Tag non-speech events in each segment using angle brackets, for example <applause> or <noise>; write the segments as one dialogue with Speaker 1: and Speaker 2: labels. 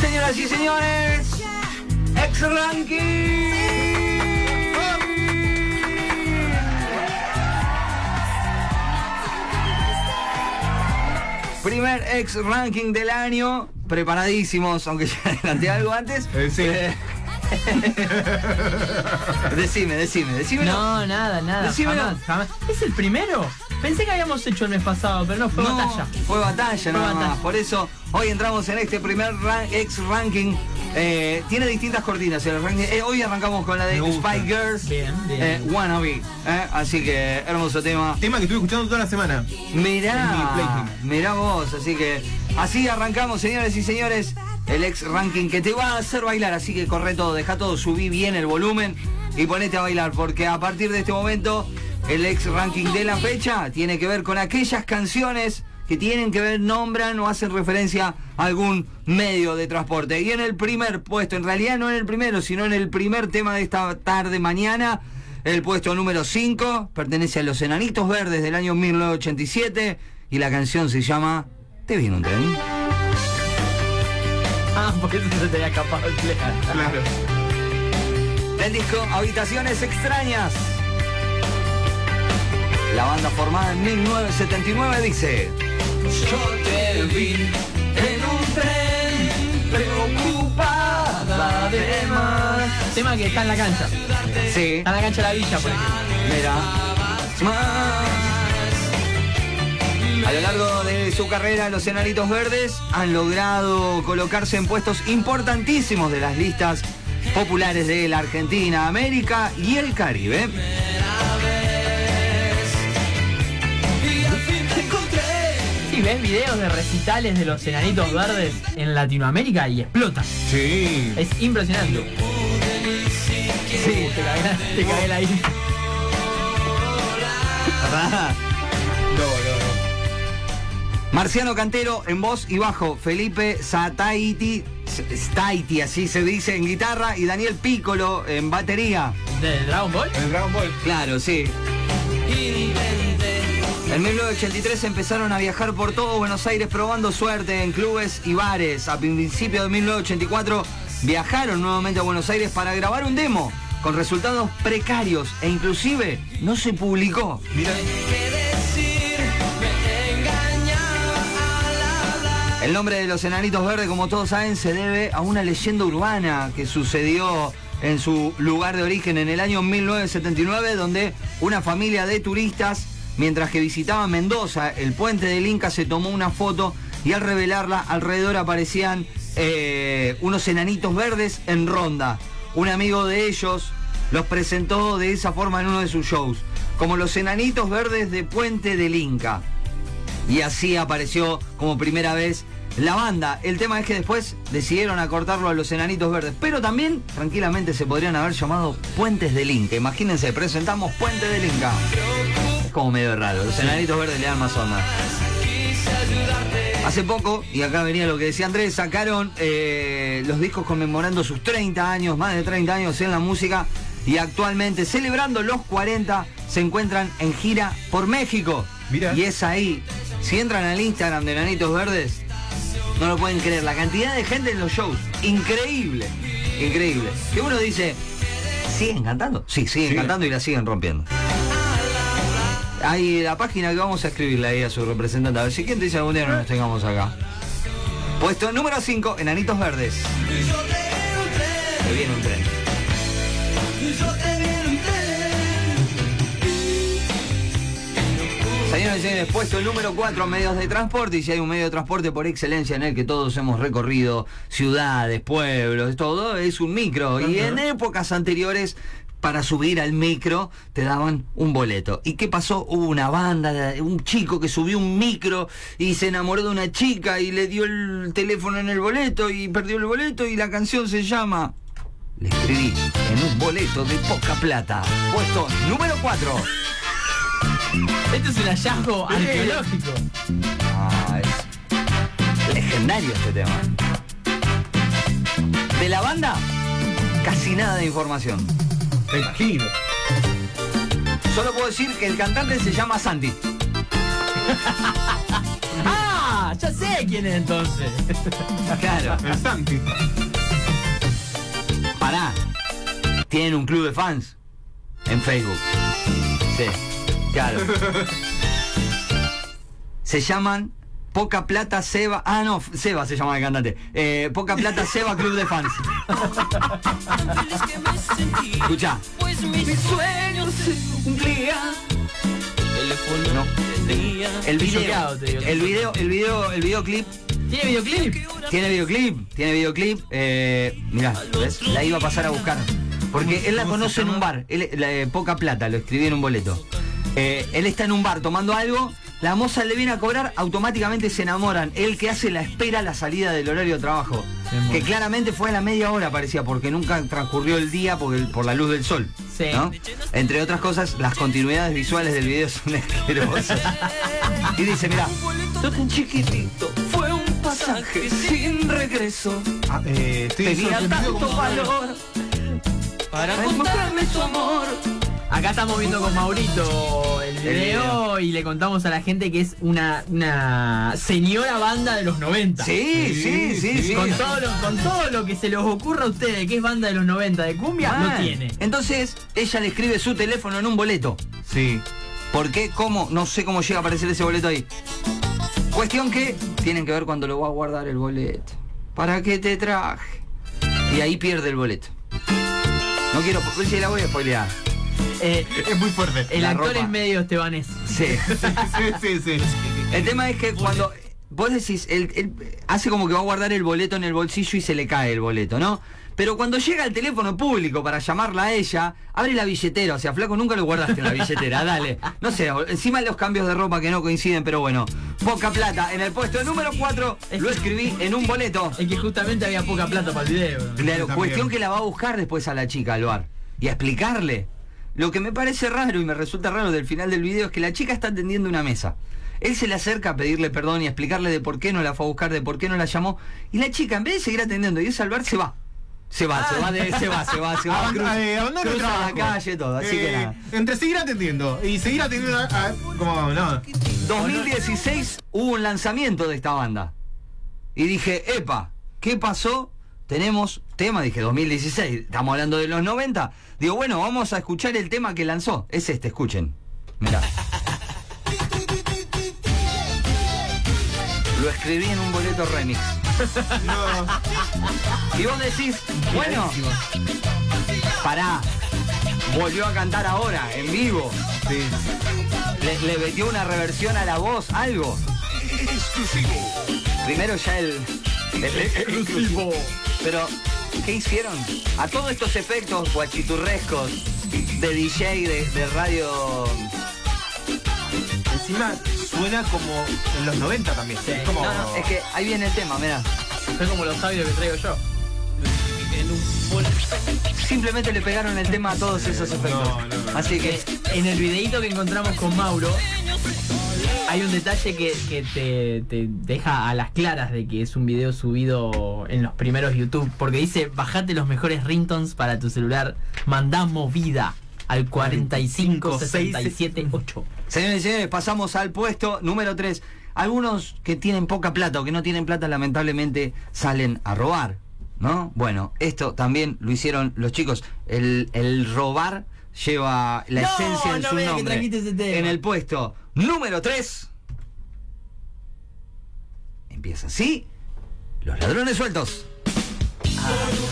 Speaker 1: Señoras y señores, ex ranking. Primer ex ranking del año, preparadísimos, aunque ya adelanté algo antes.
Speaker 2: Eh, sí.
Speaker 1: Eh, <laughs> decime, decime, decime.
Speaker 3: No, nada, nada.
Speaker 1: Decímelo.
Speaker 3: Jamás, jamás. ¿Es el primero? Pensé que habíamos hecho el mes pasado, pero no fue
Speaker 1: No,
Speaker 3: batalla.
Speaker 1: Fue batalla,
Speaker 3: Fue
Speaker 1: nada
Speaker 3: batalla.
Speaker 1: más. Por eso hoy entramos en este primer ran- ex ranking. Eh, tiene distintas cortinas el ranking. Eh, hoy arrancamos con la de. Spy Girls.
Speaker 3: Bien, bien.
Speaker 1: eh, Wannabe. eh, así que hermoso tema.
Speaker 2: Tema que estuve escuchando toda la semana.
Speaker 1: Mirá, mirá vos. Así que así arrancamos, señores y señores. El ex ranking que te va a hacer bailar. Así que corre todo, deja todo, subí bien el volumen y ponete a bailar. Porque a partir de este momento, el ex ranking de la fecha tiene que ver con aquellas canciones que tienen que ver, nombran o hacen referencia a algún medio de transporte. Y en el primer puesto, en realidad no en el primero, sino en el primer tema de esta tarde mañana, el puesto número 5 pertenece a Los Enanitos Verdes del año 1987 y la canción se llama Te viene un tren.
Speaker 3: Ah, <laughs> por eso se te había escapado el play.
Speaker 2: Claro.
Speaker 1: Del disco Habitaciones Extrañas. La banda formada en 1979 dice Yo te vi en un tren preocupada de más.
Speaker 3: Tema que está en la cancha.
Speaker 1: Sí,
Speaker 3: Está en la cancha de la villa, por ejemplo.
Speaker 1: mira. Más. A lo largo de su carrera, los Enanitos Verdes han logrado colocarse en puestos importantísimos de las listas populares de la Argentina, América y el Caribe.
Speaker 3: Sí, ves videos de recitales de los enanitos verdes en Latinoamérica y explota.
Speaker 2: Sí.
Speaker 3: Es impresionante. Sí, te cagué, te cagué la isla.
Speaker 2: No, no,
Speaker 1: Marciano Cantero en voz y bajo, Felipe Sataiti, Staiti, así se dice, en guitarra, y Daniel Piccolo en batería.
Speaker 3: ¿De Dragon Ball?
Speaker 2: no. El Dragon Ball.
Speaker 1: Claro, sí. En 1983 empezaron a viajar por todo Buenos Aires probando suerte en clubes y bares. A principios de 1984 viajaron nuevamente a Buenos Aires para grabar un demo con resultados precarios e inclusive no se publicó. El nombre de los enanitos verdes, como todos saben, se debe a una leyenda urbana que sucedió en su lugar de origen en el año 1979, donde una familia de turistas, mientras que visitaban Mendoza, el puente del Inca, se tomó una foto y al revelarla alrededor aparecían eh, unos enanitos verdes en ronda. Un amigo de ellos los presentó de esa forma en uno de sus shows, como los enanitos verdes de Puente del Inca. Y así apareció como primera vez la banda. El tema es que después decidieron acortarlo a los enanitos verdes. Pero también, tranquilamente, se podrían haber llamado Puentes del Inca. Imagínense, presentamos Puente del Inca. Es como medio raro. Los enanitos verdes le dan más onda. Hace poco, y acá venía lo que decía Andrés, sacaron eh, los discos conmemorando sus 30 años, más de 30 años en la música. Y actualmente, celebrando los 40, se encuentran en gira por México. Y es ahí. Si entran al Instagram de Nanitos Verdes, no lo pueden creer. La cantidad de gente en los shows. Increíble. Increíble. Que uno dice, ¿siguen cantando? Sí, siguen
Speaker 2: Sí.
Speaker 1: cantando y la siguen rompiendo. Hay la página que vamos a escribirle ahí a su representante. A ver si quién te dice algún día no nos tengamos acá. Puesto número 5, Enanitos Verdes. Se viene un tren. Señores y señores, puesto el número 4, medios de transporte. Y si hay un medio de transporte por excelencia en el que todos hemos recorrido ciudades, pueblos, todo, es un micro. Y en épocas anteriores, para subir al micro, te daban un boleto. ¿Y qué pasó? Hubo una banda, un chico que subió un micro y se enamoró de una chica y le dio el teléfono en el boleto y perdió el boleto. Y la canción se llama. Le escribí en un boleto de poca plata. Puesto número 4.
Speaker 3: Este es un hallazgo arqueológico.
Speaker 1: Ah, es legendario este tema. De la banda, casi nada de información.
Speaker 2: Me imagino.
Speaker 1: Solo puedo decir que el cantante se llama Santi. <laughs>
Speaker 3: ¡Ah! ya sé quién es entonces.
Speaker 1: Claro.
Speaker 2: El Santi.
Speaker 1: Pará. Tienen un club de fans en Facebook. Sí, claro. Se llaman Poca Plata Seba. Ah, no, Seba se llama el cantante. Eh, Poca Plata Seba Club de Fans. Escucha.
Speaker 4: Pues mis sueños se cumplían.
Speaker 1: No. El video, el video, el video, el videoclip.
Speaker 3: ¿Tiene videoclip?
Speaker 1: Tiene videoclip, tiene videoclip. Eh, mirá, ¿ves? La iba a pasar a buscar. Porque él la
Speaker 2: ¿Cómo se
Speaker 1: conoce en un bar. Él, la de poca plata, lo escribí en un boleto. Eh, él está en un bar tomando algo. La moza le viene a cobrar, automáticamente se enamoran. Él que hace la espera a la salida del horario de trabajo. Que claramente fue a la media hora, parecía, porque nunca transcurrió el día por, el- por la luz del sol.
Speaker 3: Sí.
Speaker 1: ¿no? Entre otras cosas, las continuidades visuales del video son <laughs> asquerosas. y dice, mira,
Speaker 4: tan chiquitito. Fue un pasaje sin regreso.
Speaker 2: Ah, eh, estoy
Speaker 4: Tenía tanto valor. Para mostrarme su amor.
Speaker 3: Acá estamos viendo con Maurito el video,
Speaker 1: video.
Speaker 3: y le contamos a la gente que es una, una señora banda de los 90.
Speaker 1: sí, sí, sí, sí.
Speaker 3: Con todo, lo, con todo lo que se les ocurra a ustedes que es banda de los 90 de cumbia,
Speaker 1: Mal.
Speaker 3: lo tiene.
Speaker 1: Entonces, ella le escribe su teléfono en un boleto.
Speaker 2: Sí.
Speaker 1: ¿Por qué? ¿Cómo? No sé cómo llega a aparecer ese boleto ahí. Cuestión que tienen que ver cuando lo va a guardar el boleto. ¿Para qué te traje? Y ahí pierde el boleto. No quiero, porque si la voy a spoilear.
Speaker 3: Eh,
Speaker 2: Es muy fuerte.
Speaker 3: el
Speaker 1: La
Speaker 3: actor
Speaker 1: ropa.
Speaker 3: es medio estebanés. <laughs>
Speaker 1: Sí.
Speaker 2: Sí, sí, sí.
Speaker 1: El tema es que cuando vos decís, él, él hace como que va a guardar el boleto en el bolsillo y se le cae el boleto, ¿no? Pero cuando llega al teléfono público para llamarla a ella, abre la billetera. O sea, flaco, nunca lo guardaste en la billetera, dale. No sé, encima los cambios de ropa que no coinciden, pero bueno. Poca plata. En el puesto número 4 lo escribí en un boleto.
Speaker 3: Es que justamente había poca plata para el video.
Speaker 1: Claro, cuestión que la va a buscar después a la chica al bar y a explicarle. Lo que me parece raro y me resulta raro del final del video es que la chica está atendiendo una mesa. Él se le acerca a pedirle perdón y a explicarle de por qué no la fue a buscar, de por qué no la llamó. Y la chica, en vez de seguir atendiendo y irse al bar, se va. Se va, se va, de- se va, se va, se va. Cruza-
Speaker 2: eh,
Speaker 1: cruza la calle, todo. Así que
Speaker 2: Eh,
Speaker 1: nada.
Speaker 2: Entre seguir atendiendo y seguir atendiendo a, a- como no.
Speaker 1: 2016 hubo un lanzamiento de esta banda. Y dije, epa, ¿qué pasó? Tenemos tema, dije 2016, estamos hablando de los 90. Digo, bueno, vamos a escuchar el tema que lanzó. Es este, escuchen. Mirá. <laughs> Lo escribí en un boleto remix.
Speaker 2: No.
Speaker 1: Y vos decís, bueno, pará. Volvió a cantar ahora, en vivo.
Speaker 2: Sí.
Speaker 1: Le, le metió una reversión a la voz, algo. Primero ya el. Exclusivo. Pero, ¿qué hicieron? A todos estos efectos guachiturrescos de DJ, de, de radio.
Speaker 2: Encima suena como en los 90 también.
Speaker 3: Sí.
Speaker 2: Es como.
Speaker 1: No, no, es que ahí viene el tema, mira.
Speaker 3: Es como los audios que traigo yo.
Speaker 1: Simplemente le pegaron el tema a todos esos efectos.
Speaker 2: No, no, no.
Speaker 1: Así que.
Speaker 3: En el videíto que encontramos con Mauro, hay un detalle que, te, deja a las claras de que es un video subido en los primeros YouTube. Porque dice, bajate los mejores ringtones para tu celular. Mandamos vida al 45678.
Speaker 1: Señores y señores, pasamos al puesto número 3. Algunos que tienen poca plata o que no tienen plata lamentablemente salen a robar, ¿no? Bueno, esto también lo hicieron los chicos. El robar lleva la
Speaker 3: No,
Speaker 1: esencia en
Speaker 3: no
Speaker 1: su nombre.
Speaker 3: trajiste ese tema.
Speaker 1: En el puesto número 3 empieza así. Los ladrones sueltos. Ah,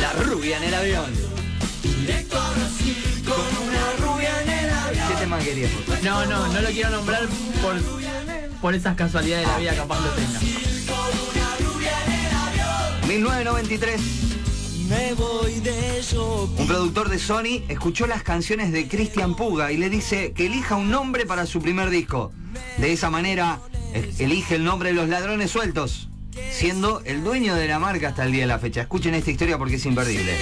Speaker 1: la rubia en el avión. ¿Qué tema querías?
Speaker 3: No, no, no lo quiero nombrar por, por esas casualidades de la vida capaz lo tenga.
Speaker 1: 1993.
Speaker 4: Me voy de shopping.
Speaker 1: Un productor de Sony escuchó las canciones de Cristian Puga y le dice que elija un nombre para su primer disco. De esa manera, e- elige el nombre de los ladrones sueltos, siendo el dueño de la marca hasta el día de la fecha. Escuchen esta historia porque es imperdible.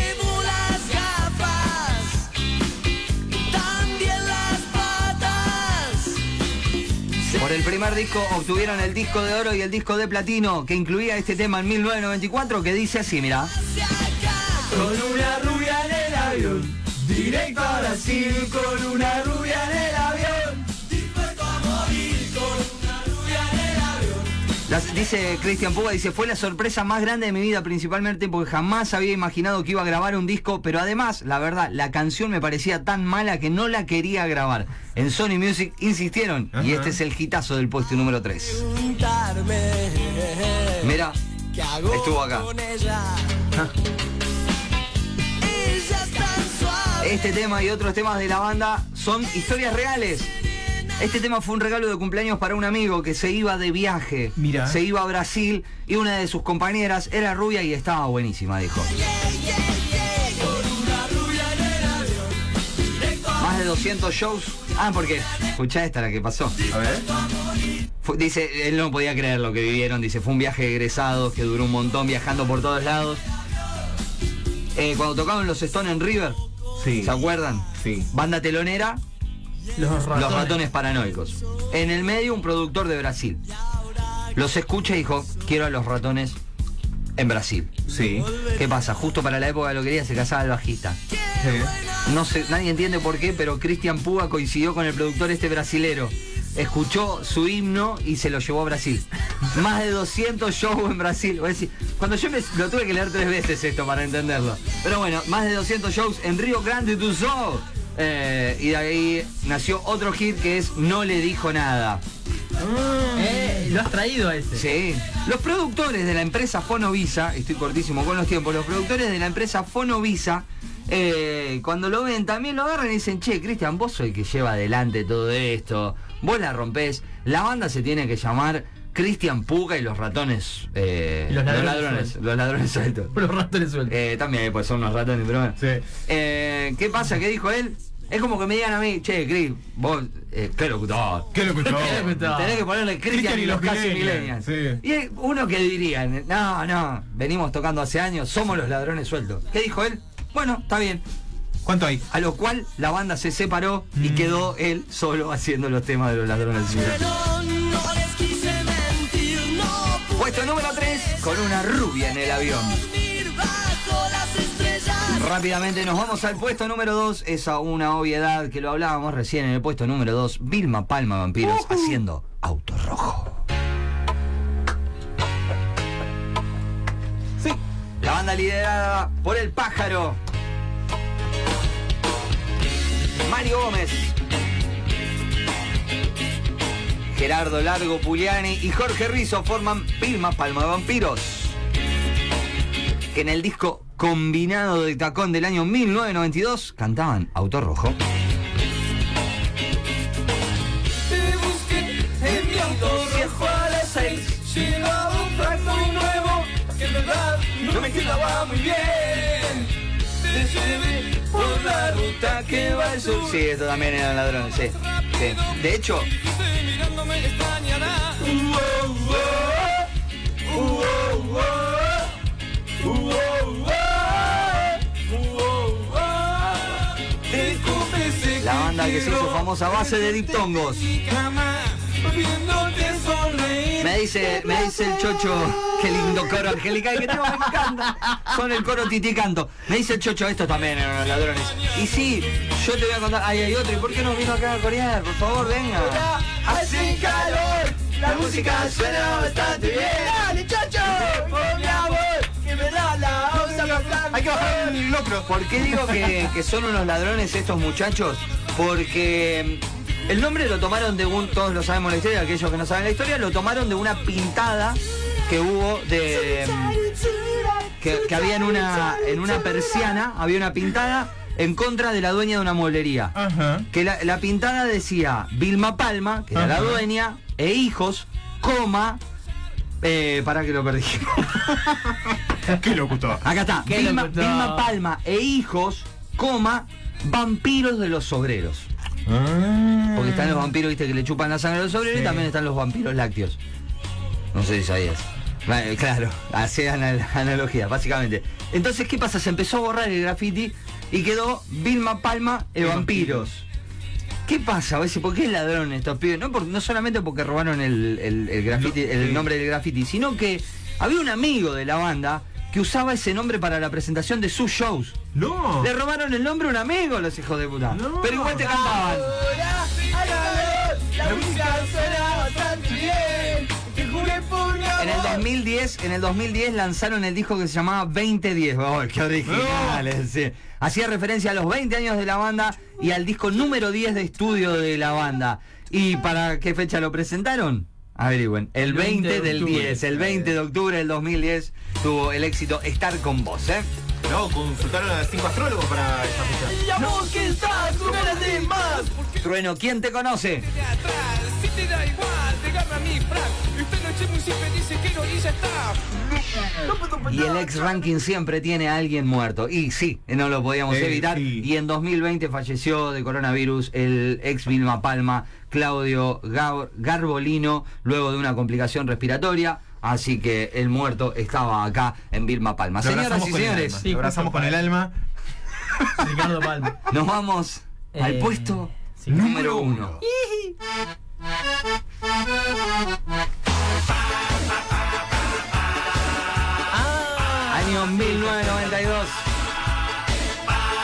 Speaker 1: Por el primer disco obtuvieron el disco de oro y el disco de platino que incluía este tema en 1994 que dice así, mira.
Speaker 3: Con una rubia en el avión, directo a Brasil, con una rubia en el avión.
Speaker 1: Las- dice Cristian Puga, dice, fue la sorpresa más grande de mi vida, principalmente porque jamás había imaginado que iba a grabar un disco, pero además, la verdad, la canción me parecía tan mala que no la quería grabar. En Sony Music insistieron, y este es el hitazo del puesto número 3. Mira, estuvo acá. Este tema y otros temas de la banda son historias reales. Este tema fue un regalo de cumpleaños para un amigo que se iba de viaje.
Speaker 2: Mira.
Speaker 1: Se iba a Brasil y una de sus compañeras era rubia y estaba buenísima, dijo. Más de 200 shows. Ah, porque, escuchá esta la que pasó.
Speaker 2: A ver.
Speaker 1: Fue- dice, él no podía creer lo que vivieron. Dice, fue un viaje de egresados que duró un montón viajando por todos lados. Eh, cuando tocaban los Stone en River,
Speaker 2: Sí.
Speaker 1: ¿se acuerdan?
Speaker 2: Sí.
Speaker 1: Banda telonera,
Speaker 3: Los ratones.
Speaker 1: los ratones paranoicos. En el medio, un productor de Brasil. Los escucha y dijo, quiero a los ratones en Brasil.
Speaker 2: Sí.
Speaker 1: ¿Qué pasa? Justo para la época de lo que quería se casaba el bajista.
Speaker 2: Sí.
Speaker 1: No sé, nadie entiende por qué, pero Cristian Puga coincidió con el productor este brasilero. Escuchó su himno y se lo llevó a Brasil. Más de 200 shows en Brasil. Voy a decir, Cuando yo me, lo tuve que leer tres veces esto para entenderlo. Pero bueno, más de 200 shows en Río Grande do Sul. Eh, y de ahí nació otro hit que es No le dijo nada.
Speaker 3: Eh, lo has traído a ese.
Speaker 1: Sí. Los productores de la empresa Fonovisa, estoy cortísimo con los tiempos, los productores de la empresa Fonovisa, eh, cuando lo ven también lo agarran y dicen, che, Cristian, vos sos el que lleva adelante todo esto, vos la rompés, la banda se tiene que llamar Cristian Puga y los ratones, eh,
Speaker 3: Los ladrones
Speaker 1: ladrones,
Speaker 3: sueltos.
Speaker 1: los ladrones sueltos. <laughs>
Speaker 3: Los ratones sueltos.
Speaker 1: Eh, también pues son unos ratones, pero bueno.
Speaker 2: Sí.
Speaker 1: Eh, ¿Qué pasa? ¿Qué dijo él? Es como que me digan a mí, che, Cris, vos, eh, qué locutor.
Speaker 2: ¿Qué lo escuchó? <laughs>
Speaker 3: ¿Qué lo escuchó?
Speaker 1: Tenés que ponerle Cristian y los casi millennials.
Speaker 2: sí.
Speaker 1: Y uno que diría, no, no, venimos tocando hace años, somos los ladrones sueltos. ¿Qué dijo él? Bueno, está bien.
Speaker 2: ¿Cuánto hay?
Speaker 1: A lo cual la banda se separó y
Speaker 2: Mm.
Speaker 1: quedó él solo haciendo los temas de los ladrones sueltos. Puesto número 3, con una rubia en el avión. Rápidamente nos vamos al puesto número 2. Esa una obviedad que lo hablábamos recién en el puesto número 2. Vilma Palma Vampiros haciendo auto rojo.
Speaker 2: Sí.
Speaker 1: La banda liderada por el pájaro. Mario Gómez. Gerardo Largo Pugliani y Jorge Rizzo forman Vilma Palma Vampiros. Que en el disco combinado de tacón del año 1992 cantaban Auto Rojo.
Speaker 4: Un no me quedaba muy bien. Te llevé por la ruta que va al sur.
Speaker 1: Sí, esto también eran ladrones, sí. sí. De hecho, banda que se hizo famosa a base de diptongos. Me dice, me dice el chocho, qué lindo coro angelical que tengo, me encanta. Son el coro titicanto. Me dice el chocho, estos también eran los ladrones. Y sí, yo te voy a contar, ay, hay otro, ¿y por qué no vino acá a corear? Por favor, venga.
Speaker 4: Hace calor, la música suena bastante bien. Dale, por mi amor, que me da la onda
Speaker 2: Hay que bajar el locro.
Speaker 1: ¿Por qué digo que, que son unos ladrones estos muchachos? Porque mm, el nombre lo tomaron de un, todos lo sabemos la historia, aquellos que no saben la historia, lo tomaron de una pintada que hubo de... mm, que, que había en una, en una persiana, había una pintada en contra de la dueña de una mueblería.
Speaker 2: Ajá.
Speaker 1: Que la, la pintada decía Vilma Palma, que era la dueña, e hijos, coma, eh, para que lo perdí. <laughs>
Speaker 2: ¿Qué locutor?
Speaker 1: Acá está,
Speaker 3: Qué
Speaker 1: Vilma,
Speaker 3: locutor.
Speaker 1: Vilma Palma e hijos, coma, vampiros de los obreros. Porque están los vampiros, viste, que le chupan la sangre a los obreros y también están los vampiros lácteos. No sé si sabías. Vale, claro, <laughs> hace anal- analogía, básicamente. Entonces, ¿qué pasa? Se empezó a borrar el graffiti y quedó Vilma Palma e
Speaker 2: E
Speaker 1: vampiros. ¿Qué pasa? A ¿por qué ladrón estos pibes? No, por- no solamente porque robaron el, el, el graffiti, el nombre del graffiti, sino que había un amigo de la banda que usaba ese nombre para la presentación de sus shows.
Speaker 2: No.
Speaker 1: Le robaron el nombre a un amigo, los hijos de puta.
Speaker 2: No.
Speaker 1: Pero igual te cantaban. En el 2010, en el 2010 lanzaron el disco que se llamaba 2010. Oh, qué original. sí. Hacía referencia a los 20 años de la banda y al disco número 10 de estudio de la banda. ¿Y para qué fecha lo presentaron? Averigüen. El 20,
Speaker 3: 20 de
Speaker 1: del
Speaker 3: octubre.
Speaker 1: 10. El 20 de octubre del 2010 tuvo el éxito Estar con vos, ¿eh?
Speaker 2: No, consultaron a cinco astrólogos para esta fecha.
Speaker 3: La voz que está con ganas de más.
Speaker 1: Trueno, ¿quién te conoce?
Speaker 4: de atrás. Si te da igual, pegame a mi frac. Esta noche muy simple dice quiero y ya está.
Speaker 1: Y el ex ranking siempre tiene a alguien muerto. Y sí, no lo podíamos
Speaker 2: Eh,
Speaker 1: evitar.
Speaker 2: sí.
Speaker 1: Y en 2020 falleció de coronavirus el ex Vilma Palma, Claudio Gar- Garbolino, luego de una complicación respiratoria. Así que el muerto estaba acá en Vilma Palma.
Speaker 2: Lo
Speaker 1: Señoras
Speaker 2: abrazamos
Speaker 1: y
Speaker 2: con el
Speaker 1: señores,
Speaker 2: alma.
Speaker 3: Sí,
Speaker 2: Lo abrazamos con el alma.
Speaker 3: Ricardo Palma. <laughs>
Speaker 1: nos vamos al
Speaker 3: Eh,
Speaker 1: puesto
Speaker 3: sí.
Speaker 1: número uno.
Speaker 3: Ah,
Speaker 1: Año 1992.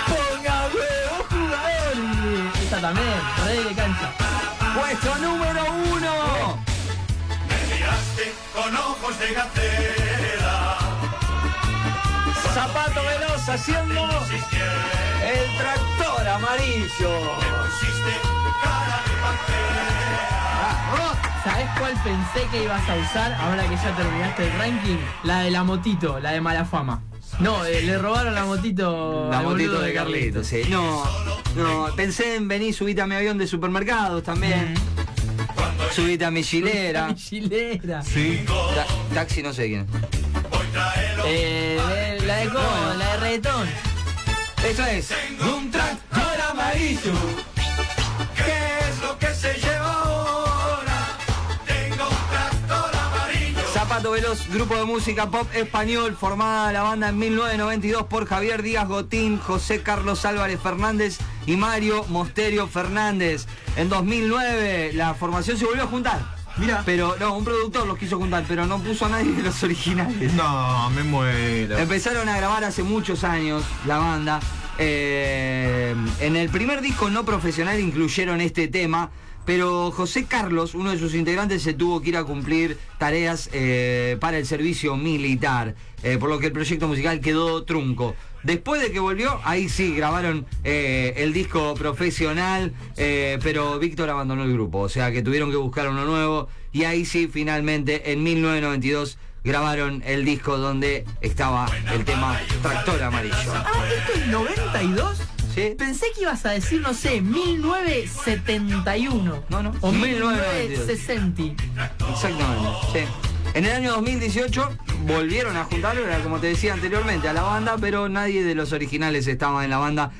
Speaker 3: ponga huevo, jugador. Esta también, rey de cancha.
Speaker 1: Puesto número uno.
Speaker 5: Con ojos de gacela.
Speaker 1: Zapato veloz haciendo el tractor amarillo.
Speaker 5: Pusiste cara de pantera.
Speaker 3: ¿Sabés cuál pensé que ibas a usar ahora que ya terminaste el ranking? La de la motito, la de mala fama. No, eh, le robaron la motito
Speaker 1: La
Speaker 3: al
Speaker 1: motito de Carlitos, sí. No, no, pensé en venir, subite a mi avión de supermercados también. Subite a mi chilera.
Speaker 3: Mi chilera.
Speaker 2: Sí.
Speaker 1: Ta- taxi no sé quién.
Speaker 3: Eh, de- la de cómo, la de reggaetón.
Speaker 1: Eso es. Un tractor amarillo.
Speaker 5: ¿Qué es lo que se lleva ahora? Tengo un tractor amarillo.
Speaker 1: Zapato Veloz, grupo de música pop español, formada la banda en 1992 por Javier Díaz Gotín, José Carlos Álvarez Fernández y Mario Mosterio Fernández. En 2009 la formación se volvió a juntar.
Speaker 2: Mira.
Speaker 1: Pero no, un productor los quiso juntar, pero no puso a nadie de los originales.
Speaker 2: No, me muero.
Speaker 1: Empezaron a grabar hace muchos años la banda. Eh, en el primer disco no profesional incluyeron este tema, pero José Carlos, uno de sus integrantes, se tuvo que ir a cumplir tareas eh, para el servicio militar, eh, por lo que el proyecto musical quedó trunco. Después de que volvió, ahí sí grabaron eh, el disco profesional, eh, pero Víctor abandonó el grupo, o sea que tuvieron que buscar uno nuevo y ahí sí finalmente en 1992 grabaron el disco donde estaba el tema Tractor Amarillo.
Speaker 3: Ah, ¿esto es 92?
Speaker 1: ¿Sí?
Speaker 3: Pensé que ibas a decir, no sé, 1971.
Speaker 1: No, no.
Speaker 3: O
Speaker 1: 1992.
Speaker 3: 1960.
Speaker 1: Exactamente, sí. En el año 2018 volvieron a juntar, era como te decía anteriormente, a la banda, pero nadie de los originales estaba en la banda.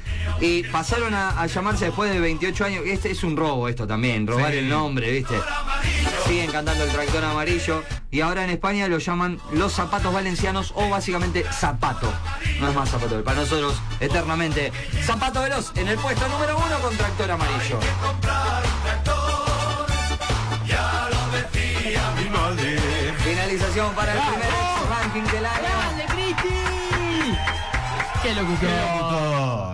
Speaker 1: Y pasaron a, a llamarse después de 28 años. Este es un robo esto también, robar
Speaker 2: Sí.
Speaker 1: el nombre, ¿viste? Siguen cantando el tractor amarillo. Y ahora en España lo llaman los zapatos valencianos o básicamente zapato. No es más zapato, para nosotros eternamente. Zapato veloz en el puesto número uno con tractor amarillo. Para el primer ranking del año.
Speaker 3: ¡Grande, Cristi! ¡Qué locución!